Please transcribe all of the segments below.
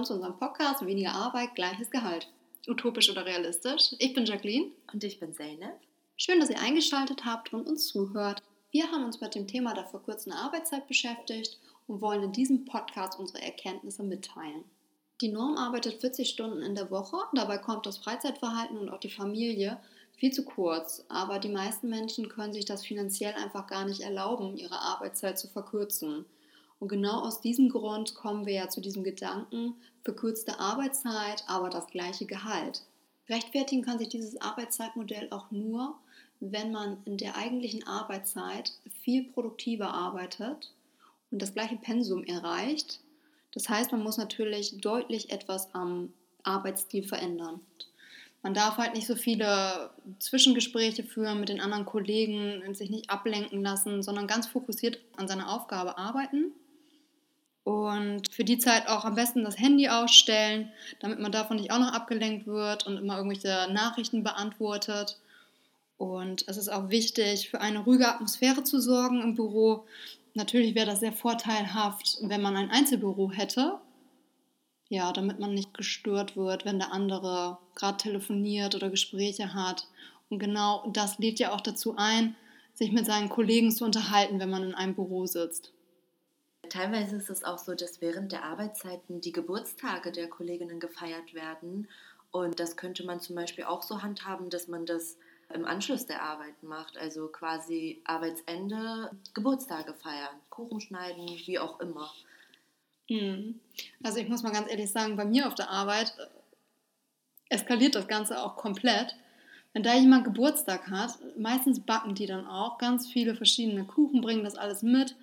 willkommen zu unserem Podcast Weniger Arbeit, gleiches Gehalt. Utopisch oder realistisch? Ich bin Jacqueline. Und ich bin Zeynep. Schön, dass ihr eingeschaltet habt und uns zuhört. Wir haben uns mit dem Thema der verkürzten Arbeitszeit beschäftigt und wollen in diesem Podcast unsere Erkenntnisse mitteilen. Die Norm arbeitet 40 Stunden in der Woche, dabei kommt das Freizeitverhalten und auch die Familie viel zu kurz. Aber die meisten Menschen können sich das finanziell einfach gar nicht erlauben, ihre Arbeitszeit zu verkürzen. Und genau aus diesem Grund kommen wir ja zu diesem Gedanken, verkürzte Arbeitszeit, aber das gleiche Gehalt. Rechtfertigen kann sich dieses Arbeitszeitmodell auch nur, wenn man in der eigentlichen Arbeitszeit viel produktiver arbeitet und das gleiche Pensum erreicht. Das heißt, man muss natürlich deutlich etwas am Arbeitsstil verändern. Man darf halt nicht so viele Zwischengespräche führen mit den anderen Kollegen, sich nicht ablenken lassen, sondern ganz fokussiert an seiner Aufgabe arbeiten und für die Zeit auch am besten das Handy ausstellen, damit man davon nicht auch noch abgelenkt wird und immer irgendwelche Nachrichten beantwortet. Und es ist auch wichtig, für eine ruhige Atmosphäre zu sorgen im Büro. Natürlich wäre das sehr vorteilhaft, wenn man ein Einzelbüro hätte. Ja, damit man nicht gestört wird, wenn der andere gerade telefoniert oder Gespräche hat. Und genau das lädt ja auch dazu ein, sich mit seinen Kollegen zu unterhalten, wenn man in einem Büro sitzt. Teilweise ist es auch so, dass während der Arbeitszeiten die Geburtstage der Kolleginnen gefeiert werden. Und das könnte man zum Beispiel auch so handhaben, dass man das im Anschluss der Arbeit macht. Also quasi Arbeitsende, Geburtstage feiern, Kuchen schneiden, wie auch immer. Hm. Also ich muss mal ganz ehrlich sagen, bei mir auf der Arbeit äh, eskaliert das Ganze auch komplett. Wenn da jemand Geburtstag hat, meistens backen die dann auch ganz viele verschiedene Kuchen, bringen das alles mit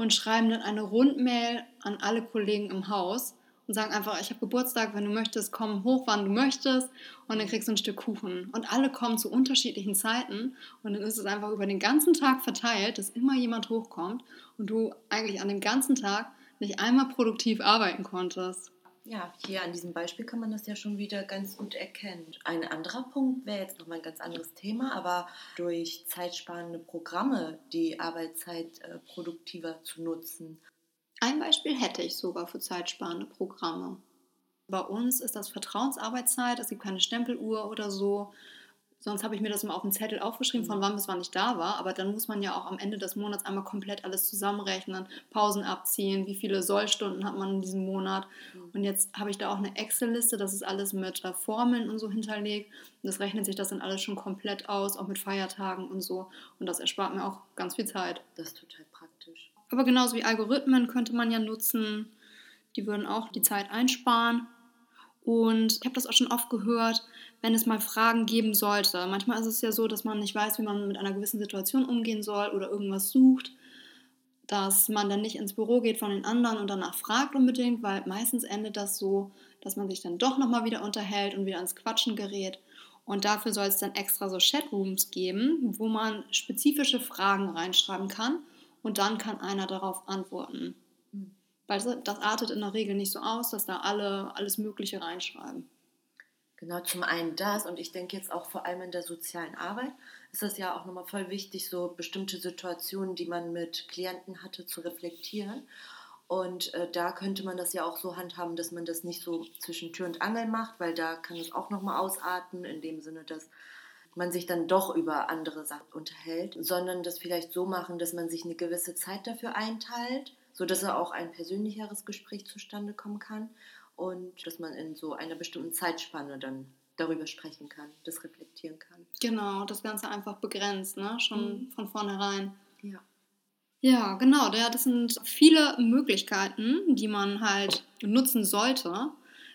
und schreiben dann eine Rundmail an alle Kollegen im Haus und sagen einfach, ich habe Geburtstag, wenn du möchtest, komm hoch, wann du möchtest und dann kriegst du ein Stück Kuchen. Und alle kommen zu unterschiedlichen Zeiten und dann ist es einfach über den ganzen Tag verteilt, dass immer jemand hochkommt und du eigentlich an dem ganzen Tag nicht einmal produktiv arbeiten konntest. Ja, hier an diesem Beispiel kann man das ja schon wieder ganz gut erkennen. Ein anderer Punkt wäre jetzt nochmal ein ganz anderes Thema, aber durch zeitsparende Programme die Arbeitszeit äh, produktiver zu nutzen. Ein Beispiel hätte ich sogar für zeitsparende Programme. Bei uns ist das Vertrauensarbeitszeit, es gibt keine Stempeluhr oder so. Sonst habe ich mir das mal auf dem Zettel aufgeschrieben, von mhm. wann bis wann ich da war. Aber dann muss man ja auch am Ende des Monats einmal komplett alles zusammenrechnen, Pausen abziehen, wie viele Sollstunden hat man in diesem Monat. Mhm. Und jetzt habe ich da auch eine Excel-Liste, das ist alles mit äh, Formeln und so hinterlegt. Und das rechnet sich das dann alles schon komplett aus, auch mit Feiertagen und so. Und das erspart mir auch ganz viel Zeit. Das ist total praktisch. Aber genauso wie Algorithmen könnte man ja nutzen. Die würden auch die Zeit einsparen. Und ich habe das auch schon oft gehört, wenn es mal Fragen geben sollte. Manchmal ist es ja so, dass man nicht weiß, wie man mit einer gewissen Situation umgehen soll oder irgendwas sucht, dass man dann nicht ins Büro geht von den anderen und danach fragt unbedingt, weil meistens endet das so, dass man sich dann doch nochmal wieder unterhält und wieder ans Quatschen gerät. Und dafür soll es dann extra so Chatrooms geben, wo man spezifische Fragen reinschreiben kann und dann kann einer darauf antworten. Hm. Weil das artet in der Regel nicht so aus, dass da alle alles Mögliche reinschreiben. Genau, zum einen das und ich denke jetzt auch vor allem in der sozialen Arbeit ist es ja auch nochmal voll wichtig, so bestimmte Situationen, die man mit Klienten hatte, zu reflektieren. Und äh, da könnte man das ja auch so handhaben, dass man das nicht so zwischen Tür und Angel macht, weil da kann es auch nochmal ausarten, in dem Sinne, dass man sich dann doch über andere Sachen unterhält, sondern das vielleicht so machen, dass man sich eine gewisse Zeit dafür einteilt, sodass auch ein persönlicheres Gespräch zustande kommen kann und dass man in so einer bestimmten Zeitspanne dann darüber sprechen kann, das reflektieren kann. Genau, das Ganze einfach begrenzt, ne? schon mhm. von vornherein. Ja. Ja, genau. Das sind viele Möglichkeiten, die man halt nutzen sollte,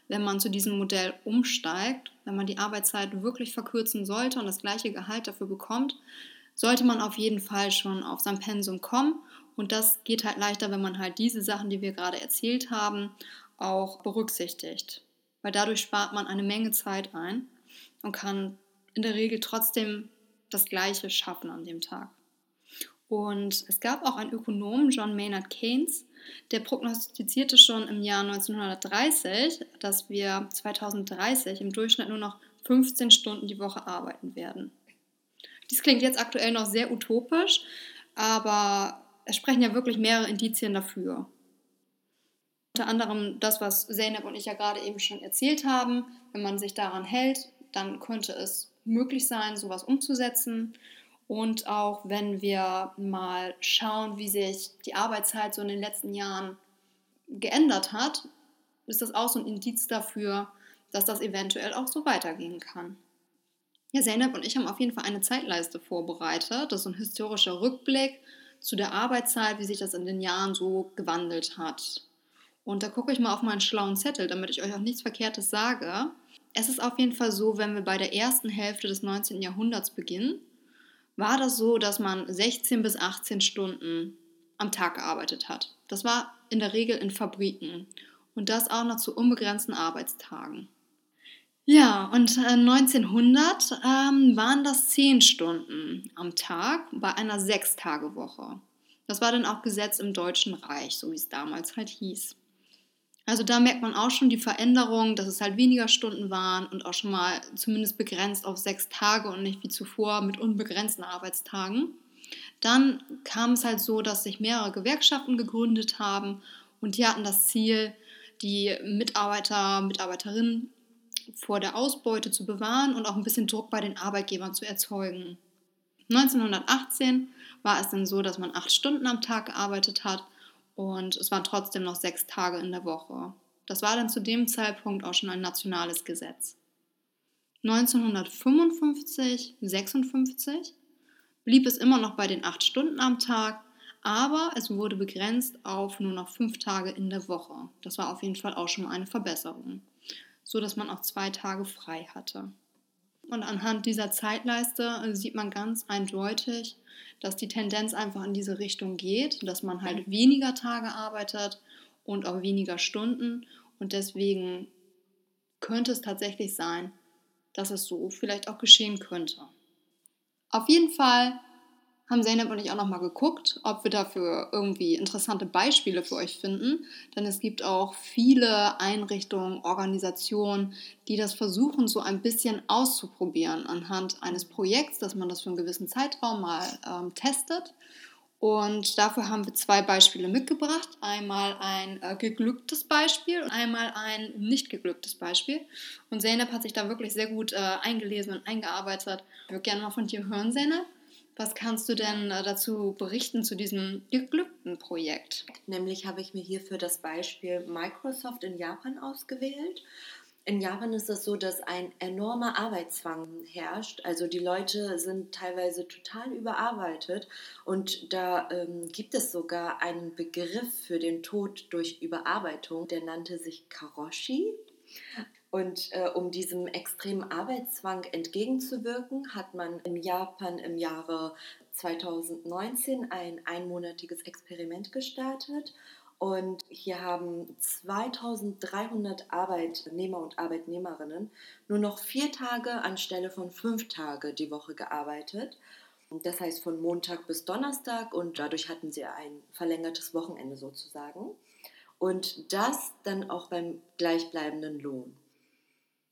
wenn man zu diesem Modell umsteigt. Wenn man die Arbeitszeit wirklich verkürzen sollte und das gleiche Gehalt dafür bekommt, sollte man auf jeden Fall schon auf sein Pensum kommen. Und das geht halt leichter, wenn man halt diese Sachen, die wir gerade erzählt haben, auch berücksichtigt. Weil dadurch spart man eine Menge Zeit ein und kann in der Regel trotzdem das Gleiche schaffen an dem Tag. Und es gab auch einen Ökonom, John Maynard Keynes, der prognostizierte schon im Jahr 1930, dass wir 2030 im Durchschnitt nur noch 15 Stunden die Woche arbeiten werden. Dies klingt jetzt aktuell noch sehr utopisch, aber es sprechen ja wirklich mehrere Indizien dafür. Unter anderem das, was Zeynep und ich ja gerade eben schon erzählt haben. Wenn man sich daran hält, dann könnte es möglich sein, sowas umzusetzen. Und auch wenn wir mal schauen, wie sich die Arbeitszeit so in den letzten Jahren geändert hat, ist das auch so ein Indiz dafür, dass das eventuell auch so weitergehen kann. Ja, Zeynep und ich haben auf jeden Fall eine Zeitleiste vorbereitet. Das ist ein historischer Rückblick zu der Arbeitszeit, wie sich das in den Jahren so gewandelt hat. Und da gucke ich mal auf meinen schlauen Zettel, damit ich euch auch nichts Verkehrtes sage. Es ist auf jeden Fall so, wenn wir bei der ersten Hälfte des 19. Jahrhunderts beginnen, war das so, dass man 16 bis 18 Stunden am Tag gearbeitet hat. Das war in der Regel in Fabriken und das auch noch zu unbegrenzten Arbeitstagen. Ja, und 1900 äh, ähm, waren das 10 Stunden am Tag bei einer Sechstagewoche. Das war dann auch Gesetz im Deutschen Reich, so wie es damals halt hieß. Also da merkt man auch schon die Veränderung, dass es halt weniger Stunden waren und auch schon mal zumindest begrenzt auf sechs Tage und nicht wie zuvor mit unbegrenzten Arbeitstagen. Dann kam es halt so, dass sich mehrere Gewerkschaften gegründet haben und die hatten das Ziel, die Mitarbeiter, Mitarbeiterinnen vor der Ausbeute zu bewahren und auch ein bisschen Druck bei den Arbeitgebern zu erzeugen. 1918 war es dann so, dass man acht Stunden am Tag gearbeitet hat und es waren trotzdem noch sechs Tage in der Woche. Das war dann zu dem Zeitpunkt auch schon ein nationales Gesetz. 1955, 56 blieb es immer noch bei den acht Stunden am Tag, aber es wurde begrenzt auf nur noch fünf Tage in der Woche. Das war auf jeden Fall auch schon mal eine Verbesserung, so dass man auch zwei Tage frei hatte. Und anhand dieser Zeitleiste sieht man ganz eindeutig, dass die Tendenz einfach in diese Richtung geht, dass man halt weniger Tage arbeitet und auch weniger Stunden. Und deswegen könnte es tatsächlich sein, dass es so vielleicht auch geschehen könnte. Auf jeden Fall haben Zeynep und ich auch nochmal geguckt, ob wir dafür irgendwie interessante Beispiele für euch finden. Denn es gibt auch viele Einrichtungen, Organisationen, die das versuchen, so ein bisschen auszuprobieren anhand eines Projekts, dass man das für einen gewissen Zeitraum mal ähm, testet. Und dafür haben wir zwei Beispiele mitgebracht. Einmal ein äh, geglücktes Beispiel und einmal ein nicht geglücktes Beispiel. Und Zeynep hat sich da wirklich sehr gut äh, eingelesen und eingearbeitet. Ich würde gerne mal von dir hören, Zeynep. Was kannst du denn äh, dazu berichten zu diesem geglückten Projekt? Nämlich habe ich mir hier für das Beispiel Microsoft in Japan ausgewählt. In Japan ist es so, dass ein enormer Arbeitszwang herrscht. Also die Leute sind teilweise total überarbeitet und da ähm, gibt es sogar einen Begriff für den Tod durch Überarbeitung, der nannte sich Karoshi. Und äh, um diesem extremen Arbeitszwang entgegenzuwirken, hat man in Japan im Jahre 2019 ein einmonatiges Experiment gestartet. Und hier haben 2300 Arbeitnehmer und Arbeitnehmerinnen nur noch vier Tage anstelle von fünf Tage die Woche gearbeitet. Das heißt von Montag bis Donnerstag und dadurch hatten sie ein verlängertes Wochenende sozusagen. Und das dann auch beim gleichbleibenden Lohn.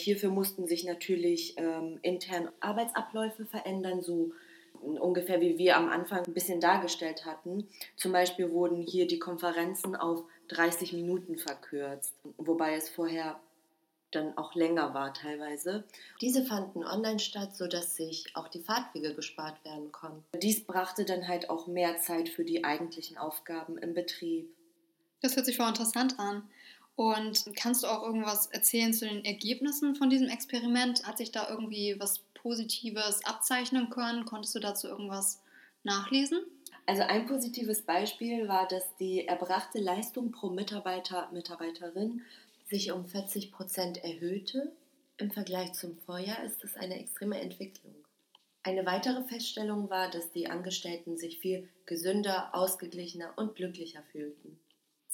Hierfür mussten sich natürlich ähm, intern Arbeitsabläufe verändern, so ungefähr wie wir am Anfang ein bisschen dargestellt hatten. Zum Beispiel wurden hier die Konferenzen auf 30 Minuten verkürzt, wobei es vorher dann auch länger war teilweise. Diese fanden online statt, sodass sich auch die Fahrtwege gespart werden konnten. Dies brachte dann halt auch mehr Zeit für die eigentlichen Aufgaben im Betrieb. Das hört sich voll interessant an. Und kannst du auch irgendwas erzählen zu den Ergebnissen von diesem Experiment? Hat sich da irgendwie was Positives abzeichnen können? Konntest du dazu irgendwas nachlesen? Also ein positives Beispiel war, dass die erbrachte Leistung pro Mitarbeiter, Mitarbeiterin sich um 40 Prozent erhöhte. Im Vergleich zum Vorjahr ist das eine extreme Entwicklung. Eine weitere Feststellung war, dass die Angestellten sich viel gesünder, ausgeglichener und glücklicher fühlten.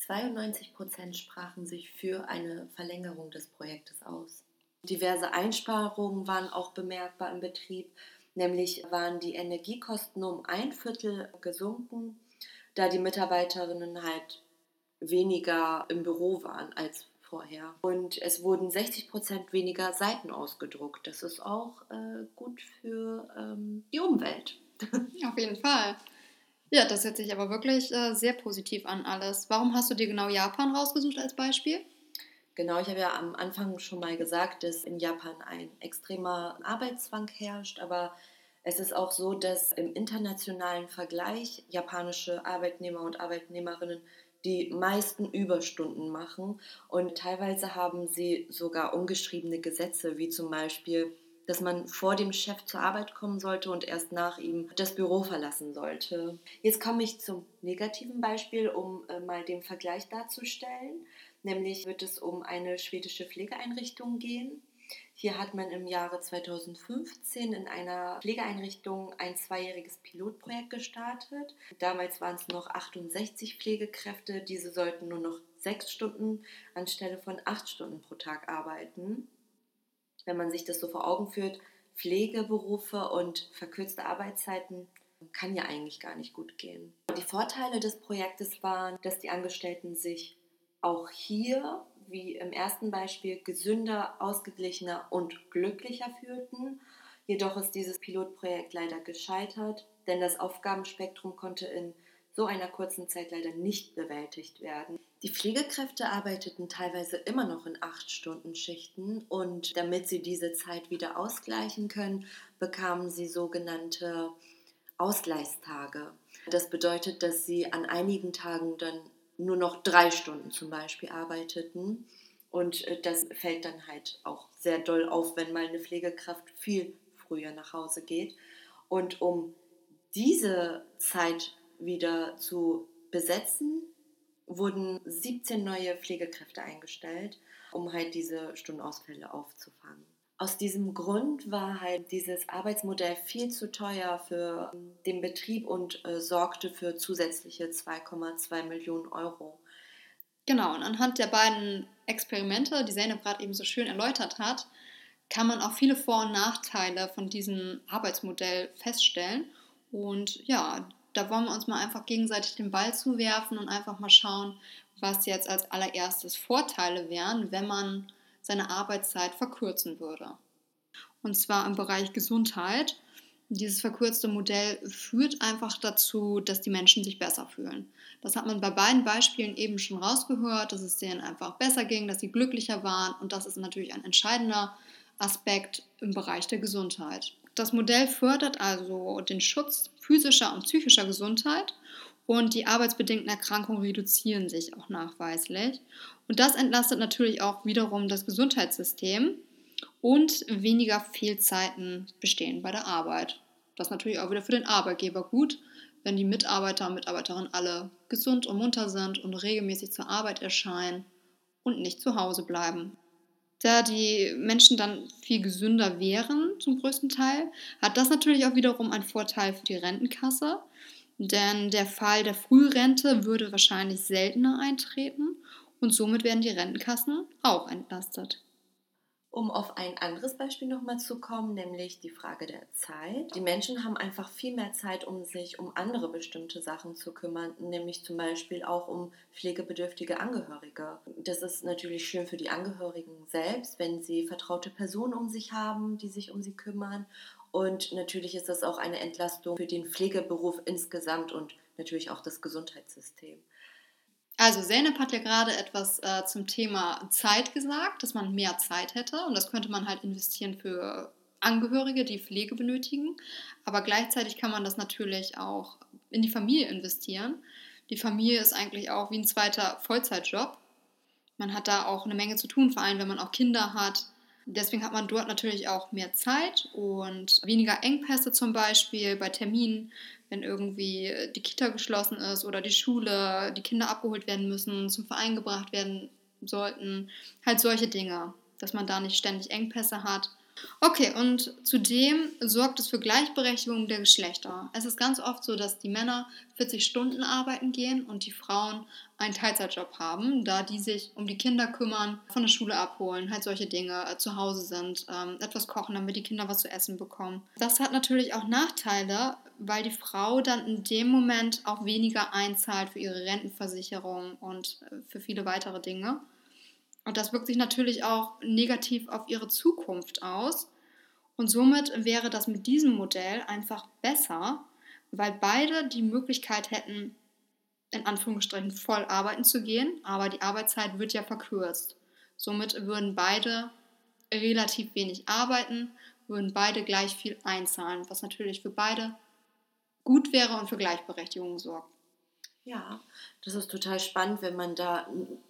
92 Prozent sprachen sich für eine Verlängerung des Projektes aus. Diverse Einsparungen waren auch bemerkbar im Betrieb, nämlich waren die Energiekosten um ein Viertel gesunken, da die Mitarbeiterinnen halt weniger im Büro waren als vorher. Und es wurden 60 Prozent weniger Seiten ausgedruckt. Das ist auch äh, gut für ähm, die Umwelt. Auf jeden Fall. Ja, das hört sich aber wirklich äh, sehr positiv an alles. Warum hast du dir genau Japan rausgesucht als Beispiel? Genau, ich habe ja am Anfang schon mal gesagt, dass in Japan ein extremer Arbeitszwang herrscht, aber es ist auch so, dass im internationalen Vergleich japanische Arbeitnehmer und Arbeitnehmerinnen die meisten Überstunden machen und teilweise haben sie sogar ungeschriebene Gesetze, wie zum Beispiel dass man vor dem Chef zur Arbeit kommen sollte und erst nach ihm das Büro verlassen sollte. Jetzt komme ich zum negativen Beispiel, um äh, mal den Vergleich darzustellen. Nämlich wird es um eine schwedische Pflegeeinrichtung gehen. Hier hat man im Jahre 2015 in einer Pflegeeinrichtung ein zweijähriges Pilotprojekt gestartet. Damals waren es noch 68 Pflegekräfte. Diese sollten nur noch sechs Stunden anstelle von acht Stunden pro Tag arbeiten wenn man sich das so vor Augen führt, Pflegeberufe und verkürzte Arbeitszeiten kann ja eigentlich gar nicht gut gehen. Die Vorteile des Projektes waren, dass die Angestellten sich auch hier, wie im ersten Beispiel, gesünder, ausgeglichener und glücklicher fühlten. Jedoch ist dieses Pilotprojekt leider gescheitert, denn das Aufgabenspektrum konnte in so einer kurzen Zeit leider nicht bewältigt werden. Die Pflegekräfte arbeiteten teilweise immer noch in acht Stunden Schichten und damit sie diese Zeit wieder ausgleichen können, bekamen sie sogenannte Ausgleichstage. Das bedeutet, dass sie an einigen Tagen dann nur noch drei Stunden zum Beispiel arbeiteten. Und äh, das fällt dann halt auch sehr doll auf, wenn mal eine Pflegekraft viel früher nach Hause geht. Und um diese Zeit wieder zu besetzen, wurden 17 neue Pflegekräfte eingestellt, um halt diese Stundenausfälle aufzufangen. Aus diesem Grund war halt dieses Arbeitsmodell viel zu teuer für den Betrieb und äh, sorgte für zusätzliche 2,2 Millionen Euro. Genau, und anhand der beiden Experimente, die Zeynep gerade eben so schön erläutert hat, kann man auch viele Vor- und Nachteile von diesem Arbeitsmodell feststellen. Und ja, da wollen wir uns mal einfach gegenseitig den Ball zuwerfen und einfach mal schauen, was jetzt als allererstes Vorteile wären, wenn man seine Arbeitszeit verkürzen würde. Und zwar im Bereich Gesundheit. Dieses verkürzte Modell führt einfach dazu, dass die Menschen sich besser fühlen. Das hat man bei beiden Beispielen eben schon rausgehört, dass es denen einfach besser ging, dass sie glücklicher waren und das ist natürlich ein entscheidender Aspekt im Bereich der Gesundheit. Das Modell fördert also den Schutz physischer und psychischer Gesundheit und die arbeitsbedingten Erkrankungen reduzieren sich auch nachweislich. Und das entlastet natürlich auch wiederum das Gesundheitssystem und weniger Fehlzeiten bestehen bei der Arbeit. Das ist natürlich auch wieder für den Arbeitgeber gut, wenn die Mitarbeiter und Mitarbeiterinnen alle gesund und munter sind und regelmäßig zur Arbeit erscheinen und nicht zu Hause bleiben da die Menschen dann viel gesünder wären, zum größten Teil, hat das natürlich auch wiederum einen Vorteil für die Rentenkasse. Denn der Fall der Frührente würde wahrscheinlich seltener eintreten und somit werden die Rentenkassen auch entlastet. Um auf ein anderes Beispiel nochmal zu kommen, nämlich die Frage der Zeit. Die Menschen haben einfach viel mehr Zeit, um sich um andere bestimmte Sachen zu kümmern, nämlich zum Beispiel auch um pflegebedürftige Angehörige. Das ist natürlich schön für die Angehörigen selbst, wenn sie vertraute Personen um sich haben, die sich um sie kümmern. Und natürlich ist das auch eine Entlastung für den Pflegeberuf insgesamt und natürlich auch das Gesundheitssystem. Also Zeynep hat ja gerade etwas äh, zum Thema Zeit gesagt, dass man mehr Zeit hätte und das könnte man halt investieren für Angehörige, die Pflege benötigen. Aber gleichzeitig kann man das natürlich auch in die Familie investieren. Die Familie ist eigentlich auch wie ein zweiter Vollzeitjob. Man hat da auch eine Menge zu tun, vor allem wenn man auch Kinder hat. Deswegen hat man dort natürlich auch mehr Zeit und weniger Engpässe zum Beispiel bei Terminen, wenn irgendwie die Kita geschlossen ist oder die Schule, die Kinder abgeholt werden müssen, zum Verein gebracht werden sollten. Halt solche Dinge, dass man da nicht ständig Engpässe hat. Okay, und zudem sorgt es für Gleichberechtigung der Geschlechter. Es ist ganz oft so, dass die Männer 40 Stunden arbeiten gehen und die Frauen einen Teilzeitjob haben, da die sich um die Kinder kümmern, von der Schule abholen, halt solche Dinge, äh, zu Hause sind, ähm, etwas kochen, damit die Kinder was zu essen bekommen. Das hat natürlich auch Nachteile, weil die Frau dann in dem Moment auch weniger einzahlt für ihre Rentenversicherung und äh, für viele weitere Dinge. Und das wirkt sich natürlich auch negativ auf ihre Zukunft aus. Und somit wäre das mit diesem Modell einfach besser, weil beide die Möglichkeit hätten, in Anführungsstrichen voll arbeiten zu gehen, aber die Arbeitszeit wird ja verkürzt. Somit würden beide relativ wenig arbeiten, würden beide gleich viel einzahlen, was natürlich für beide gut wäre und für Gleichberechtigung sorgt. Ja, das ist total spannend, wenn man da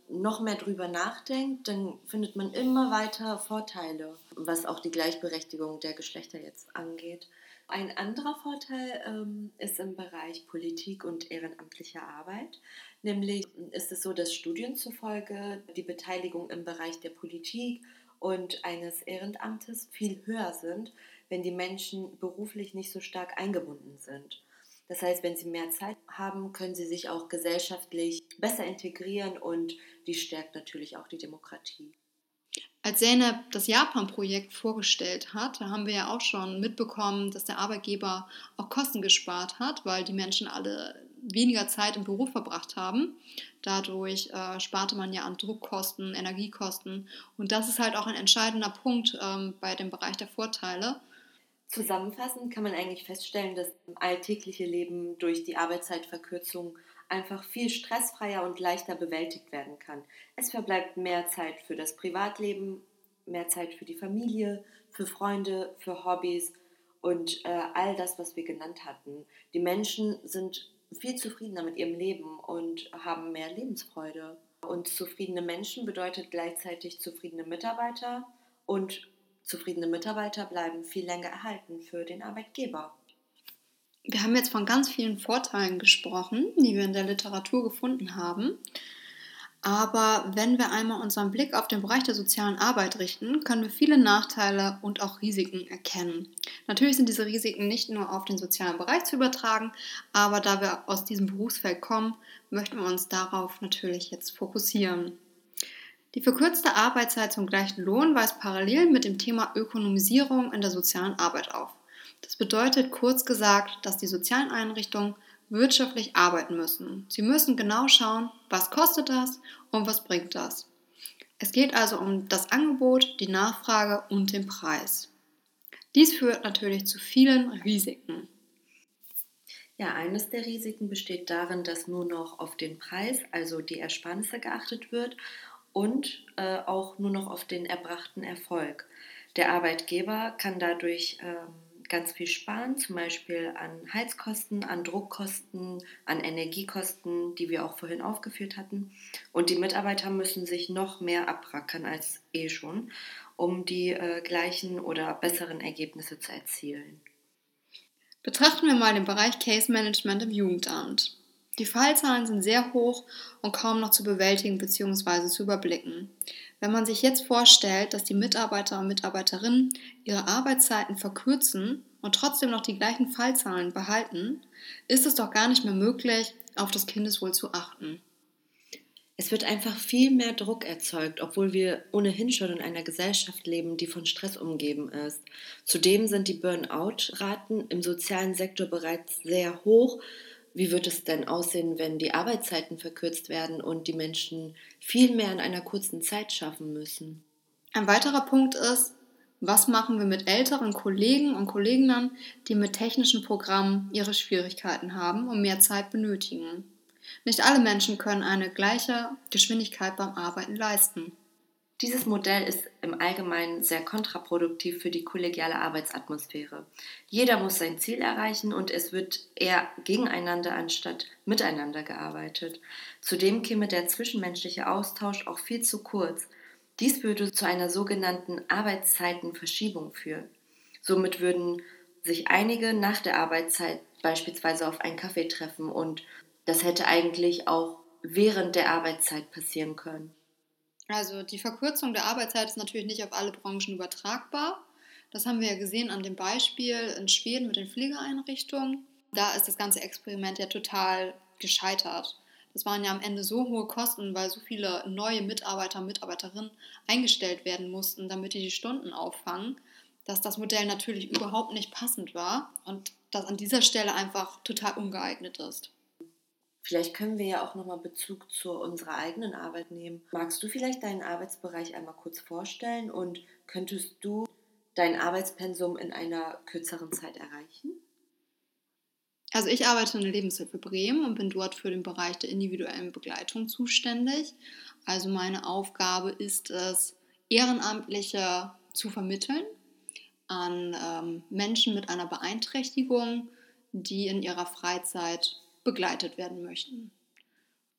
noch mehr drüber nachdenkt, dann findet man immer weiter Vorteile, was auch die Gleichberechtigung der Geschlechter jetzt angeht. Ein anderer Vorteil ähm, ist im Bereich Politik und ehrenamtlicher Arbeit. Nämlich ist es so, dass Studien zufolge die Beteiligung im Bereich der Politik und eines Ehrenamtes viel höher sind, wenn die Menschen beruflich nicht so stark eingebunden sind. Das heißt, wenn sie mehr Zeit haben, können sie sich auch gesellschaftlich besser integrieren und dies stärkt natürlich auch die Demokratie. Als Zeynep das Japan-Projekt vorgestellt hat, haben wir ja auch schon mitbekommen, dass der Arbeitgeber auch Kosten gespart hat, weil die Menschen alle weniger Zeit im Büro verbracht haben. Dadurch äh, sparte man ja an Druckkosten, Energiekosten. Und das ist halt auch ein entscheidender Punkt ähm, bei dem Bereich der Vorteile. Zusammenfassend kann man eigentlich feststellen, dass das alltägliche Leben durch die Arbeitszeitverkürzung einfach viel stressfreier und leichter bewältigt werden kann. Es verbleibt mehr Zeit für das Privatleben, mehr Zeit für die Familie, für Freunde, für Hobbys und äh, all das, was wir genannt hatten. Die Menschen sind viel zufriedener mit ihrem Leben und haben mehr Lebensfreude. Und zufriedene Menschen bedeutet gleichzeitig zufriedene Mitarbeiter und zufriedene Mitarbeiter bleiben viel länger erhalten für den Arbeitgeber. Wir haben jetzt von ganz vielen Vorteilen gesprochen, die wir in der Literatur gefunden haben. Aber wenn wir einmal unseren Blick auf den Bereich der sozialen Arbeit richten, können wir viele Nachteile und auch Risiken erkennen. Natürlich sind diese Risiken nicht nur auf den sozialen Bereich zu übertragen, aber da wir aus diesem Berufsfeld kommen, möchten wir uns darauf natürlich jetzt fokussieren. Die verkürzte Arbeitszeit zum gleichen Lohn weist parallel mit dem Thema Ökonomisierung in der sozialen Arbeit auf. Das bedeutet kurz gesagt, dass die sozialen Einrichtungen wirtschaftlich arbeiten müssen. Sie müssen genau schauen, was kostet das und was bringt das. Es geht also um das Angebot, die Nachfrage und den Preis. Dies führt natürlich zu vielen Risiken. Ja, eines der Risiken besteht darin, dass nur noch auf den Preis, also die Ersparnisse geachtet wird und äh, auch nur noch auf den erbrachten Erfolg. Der Arbeitgeber kann dadurch ähm, ganz viel sparen, zum Beispiel an Heizkosten, an Druckkosten, an Energiekosten, die wir auch vorhin aufgeführt hatten. Und die Mitarbeiter müssen sich noch mehr abrackern als eh schon, um die äh, gleichen oder besseren Ergebnisse zu erzielen. Betrachten wir mal den Bereich Case Management im Jugendamt. Die Fallzahlen sind sehr hoch und kaum noch zu bewältigen bzw. zu überblicken. Wenn man sich jetzt vorstellt, dass die Mitarbeiter und Mitarbeiterinnen ihre Arbeitszeiten verkürzen und trotzdem noch die gleichen Fallzahlen behalten, ist es doch gar nicht mehr möglich, auf das Kindeswohl zu achten. Es wird einfach viel mehr Druck erzeugt, obwohl wir ohnehin schon in einer Gesellschaft leben, die von Stress umgeben ist. Zudem sind die Burnout-Raten im sozialen Sektor bereits sehr hoch wie wird es denn aussehen, wenn die Arbeitszeiten verkürzt werden und die Menschen viel mehr in einer kurzen Zeit schaffen müssen? Ein weiterer Punkt ist, was machen wir mit älteren Kollegen und Kolleginnen, die mit technischen Programmen ihre Schwierigkeiten haben und mehr Zeit benötigen? Nicht alle Menschen können eine gleiche Geschwindigkeit beim Arbeiten leisten. Dieses Modell ist im Allgemeinen sehr kontraproduktiv für die kollegiale Arbeitsatmosphäre. Jeder muss sein Ziel erreichen und es wird eher gegeneinander anstatt miteinander gearbeitet. Zudem käme der zwischenmenschliche Austausch auch viel zu kurz. Dies würde zu einer sogenannten Arbeitszeitenverschiebung führen. Somit würden sich einige nach der Arbeitszeit beispielsweise auf einen Kaffee treffen und das hätte eigentlich auch während der Arbeitszeit passieren können. Also die Verkürzung der Arbeitszeit ist natürlich nicht auf alle Branchen übertragbar. Das haben wir ja gesehen an dem Beispiel in Schweden mit den Pflegeeinrichtungen. Da ist das ganze Experiment ja total gescheitert. Das waren ja am Ende so hohe Kosten, weil so viele neue Mitarbeiter und Mitarbeiterinnen eingestellt werden mussten, damit die die Stunden auffangen, dass das Modell natürlich überhaupt nicht passend war und das an dieser Stelle einfach total ungeeignet ist. Vielleicht können wir ja auch nochmal Bezug zu unserer eigenen Arbeit nehmen. Magst du vielleicht deinen Arbeitsbereich einmal kurz vorstellen und könntest du dein Arbeitspensum in einer kürzeren Zeit erreichen? Also ich arbeite in der Lebenshilfe Bremen und bin dort für den Bereich der individuellen Begleitung zuständig. Also meine Aufgabe ist es, Ehrenamtliche zu vermitteln an ähm, Menschen mit einer Beeinträchtigung, die in ihrer Freizeit begleitet werden möchten.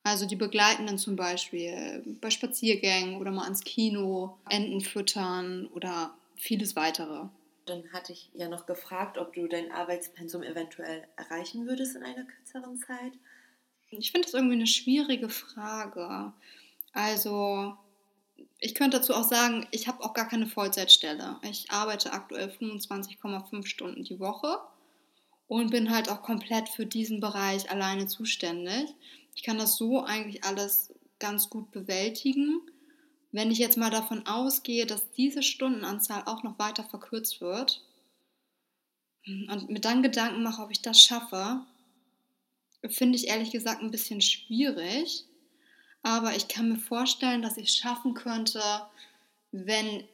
Also die begleiten dann zum Beispiel bei Spaziergängen oder mal ans Kino, Enten füttern oder vieles weitere. Dann hatte ich ja noch gefragt, ob du dein Arbeitspensum eventuell erreichen würdest in einer kürzeren Zeit. Ich finde das irgendwie eine schwierige Frage. Also ich könnte dazu auch sagen, ich habe auch gar keine Vollzeitstelle. Ich arbeite aktuell 25,5 Stunden die Woche und bin halt auch komplett für diesen Bereich alleine zuständig. Ich kann das so eigentlich alles ganz gut bewältigen. Wenn ich jetzt mal davon ausgehe, dass diese Stundenanzahl auch noch weiter verkürzt wird und mir dann Gedanken mache, ob ich das schaffe, finde ich ehrlich gesagt ein bisschen schwierig. Aber ich kann mir vorstellen, dass ich es schaffen könnte, wenn,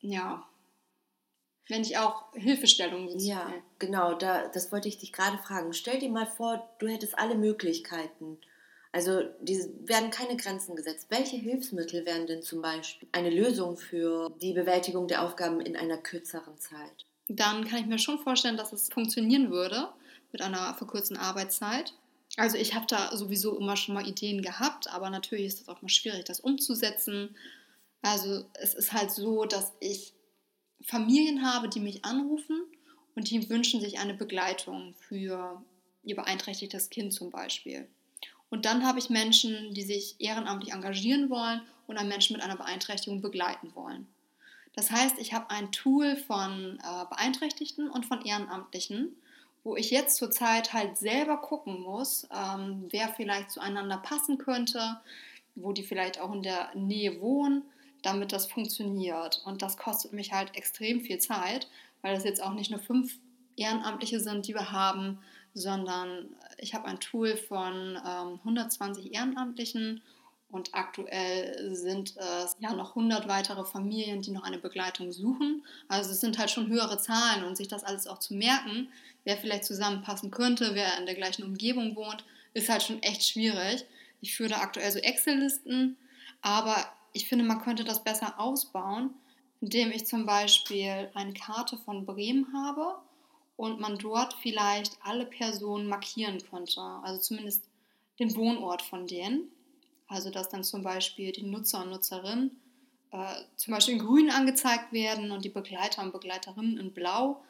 ja, wenn ich auch Hilfestellungen nutze. Ja, genau, da, das wollte ich dich gerade fragen. Stell dir mal vor, du hättest alle Möglichkeiten. Also die werden keine Grenzen gesetzt. Welche Hilfsmittel wären denn zum Beispiel eine Lösung für die Bewältigung der Aufgaben in einer kürzeren Zeit? Dann kann ich mir schon vorstellen, dass es funktionieren würde mit einer verkürzten Arbeitszeit. Also ich habe da sowieso immer schon mal Ideen gehabt, aber natürlich ist es auch mal schwierig, das umzusetzen. Also es ist halt so, dass ich Familien habe, die mich anrufen und die wünschen sich eine Begleitung für ihr beeinträchtigtes Kind zum Beispiel. Und dann habe ich Menschen, die sich ehrenamtlich engagieren wollen und einen Menschen mit einer Beeinträchtigung begleiten wollen. Das heißt, ich habe ein Tool von äh, Beeinträchtigten und von Ehrenamtlichen wo ich jetzt zurzeit halt selber gucken muss, ähm, wer vielleicht zueinander passen könnte, wo die vielleicht auch in der Nähe wohnen, damit das funktioniert. Und das kostet mich halt extrem viel Zeit, weil das jetzt auch nicht nur fünf Ehrenamtliche sind, die wir haben, sondern ich habe ein Tool von ähm, 120 Ehrenamtlichen und aktuell sind es ja noch 100 weitere Familien, die noch eine Begleitung suchen. Also es sind halt schon höhere Zahlen und sich das alles auch zu merken, wer vielleicht zusammenpassen könnte, wer in der gleichen Umgebung wohnt, ist halt schon echt schwierig. Ich führe da aktuell so Excel-Listen, aber ich finde, man könnte das besser ausbauen, indem ich zum Beispiel eine Karte von Bremen habe und man dort vielleicht alle Personen markieren könnte, also zumindest den Wohnort von denen. Also dass dann zum Beispiel die Nutzer und Nutzerinnen äh, zum Beispiel in grün angezeigt werden und die Begleiter und Begleiterinnen in blau.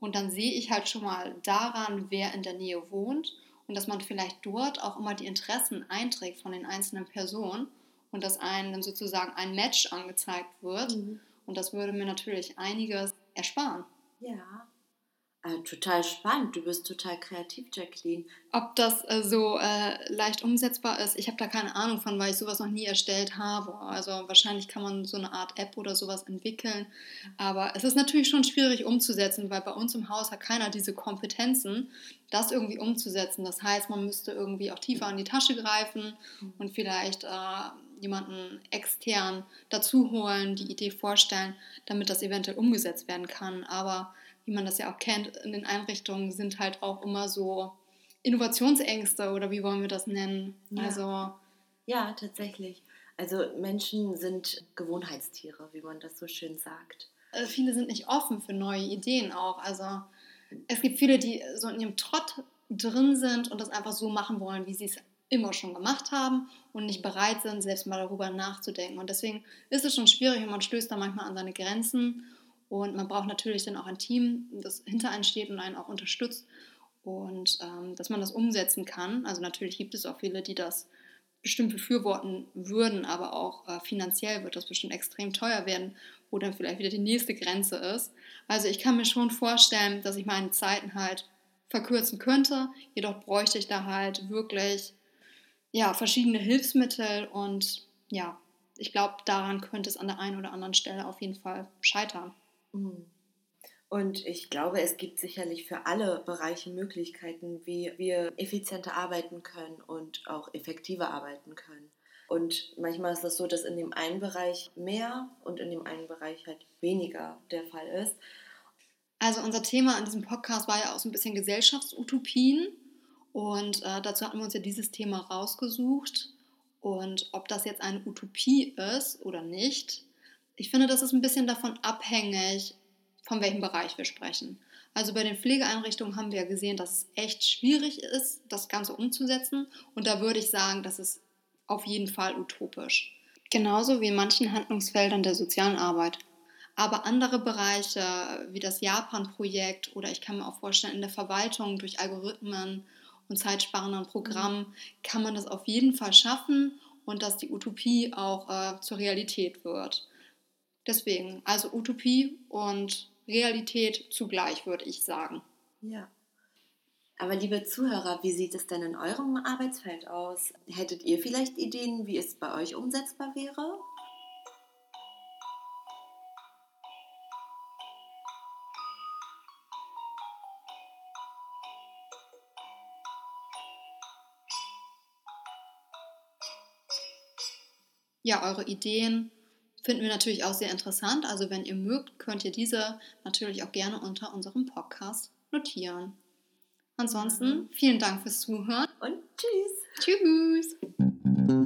Und dann sehe ich halt schon mal daran, wer in der Nähe wohnt und dass man vielleicht dort auch immer die Interessen einträgt von den einzelnen Personen und dass einem sozusagen ein Match angezeigt wird. Mhm. Und das würde mir natürlich einiges ersparen. Ja, äh, total spannend, du bist total kreativ, Jacqueline. Ob das äh, so äh, leicht umsetzbar ist, ich habe da keine Ahnung von, weil ich sowas noch nie erstellt habe. Also wahrscheinlich kann man so eine Art App oder sowas entwickeln. Aber es ist natürlich schon schwierig umzusetzen, weil bei uns im Haus hat keiner diese Kompetenzen, das irgendwie umzusetzen. Das heißt, man müsste irgendwie auch tiefer in die Tasche greifen und vielleicht äh, jemanden extern dazu holen, die Idee vorstellen, damit das eventuell umgesetzt werden kann. Aber wie man das ja auch kennt, in den Einrichtungen sind halt auch immer so Innovationsängste oder wie wollen wir das nennen? Ja. Also ja, tatsächlich. Also Menschen sind Gewohnheitstiere, wie man das so schön sagt. Also viele sind nicht offen für neue Ideen auch. Also es gibt viele, die so in ihrem Trott drin sind und das einfach so machen wollen, wie sie es immer schon gemacht haben und nicht bereit sind, selbst mal darüber nachzudenken. Und deswegen ist es schon schwierig und man stößt da manchmal an seine Grenzen. Und man braucht natürlich dann auch ein Team, das hinter einen steht und einen auch unterstützt und ähm, dass man das umsetzen kann. Also natürlich gibt es auch viele, die das bestimmt befürworten würden, aber auch äh, finanziell wird das bestimmt extrem teuer werden, wo dann vielleicht wieder die nächste Grenze ist. Also ich kann mir schon vorstellen, dass ich meine Zeiten halt verkürzen könnte, jedoch bräuchte ich da halt wirklich ja, verschiedene Hilfsmittel und ja, ich glaube, daran könnte es an der einen oder anderen Stelle auf jeden Fall scheitern. Mhm. Und ich glaube, es gibt sicherlich für alle Bereiche Möglichkeiten, wie wir effizienter arbeiten können und auch effektiver arbeiten können. Und manchmal ist es das so, dass in dem einen Bereich mehr und in dem einen Bereich halt weniger der Fall ist. Also unser Thema in diesem Podcast war ja auch so ein bisschen Gesellschaftsutopien und äh, dazu hatten wir uns ja dieses Thema rausgesucht und ob das jetzt eine Utopie ist oder nicht. Ich finde, das ist ein bisschen davon abhängig, von welchem Bereich wir sprechen. Also bei den Pflegeeinrichtungen haben wir gesehen, dass es echt schwierig ist, das Ganze umzusetzen. Und da würde ich sagen, das ist auf jeden Fall utopisch. Genauso wie in manchen Handlungsfeldern der sozialen Arbeit. Aber andere Bereiche wie das Japan-Projekt oder ich kann mir auch vorstellen, in der Verwaltung durch Algorithmen und zeitsparenden Programmen kann man das auf jeden Fall schaffen und dass die Utopie auch äh, zur Realität wird. Deswegen, also Utopie und Realität zugleich, würde ich sagen. Ja. Aber liebe Zuhörer, wie sieht es denn in eurem Arbeitsfeld aus? Hättet ihr vielleicht Ideen, wie es bei euch umsetzbar wäre? Ja, eure Ideen finden wir natürlich auch sehr interessant. Also wenn ihr mögt, könnt ihr diese natürlich auch gerne unter unserem Podcast notieren. Ansonsten vielen Dank fürs Zuhören und tschüss. Tschüss.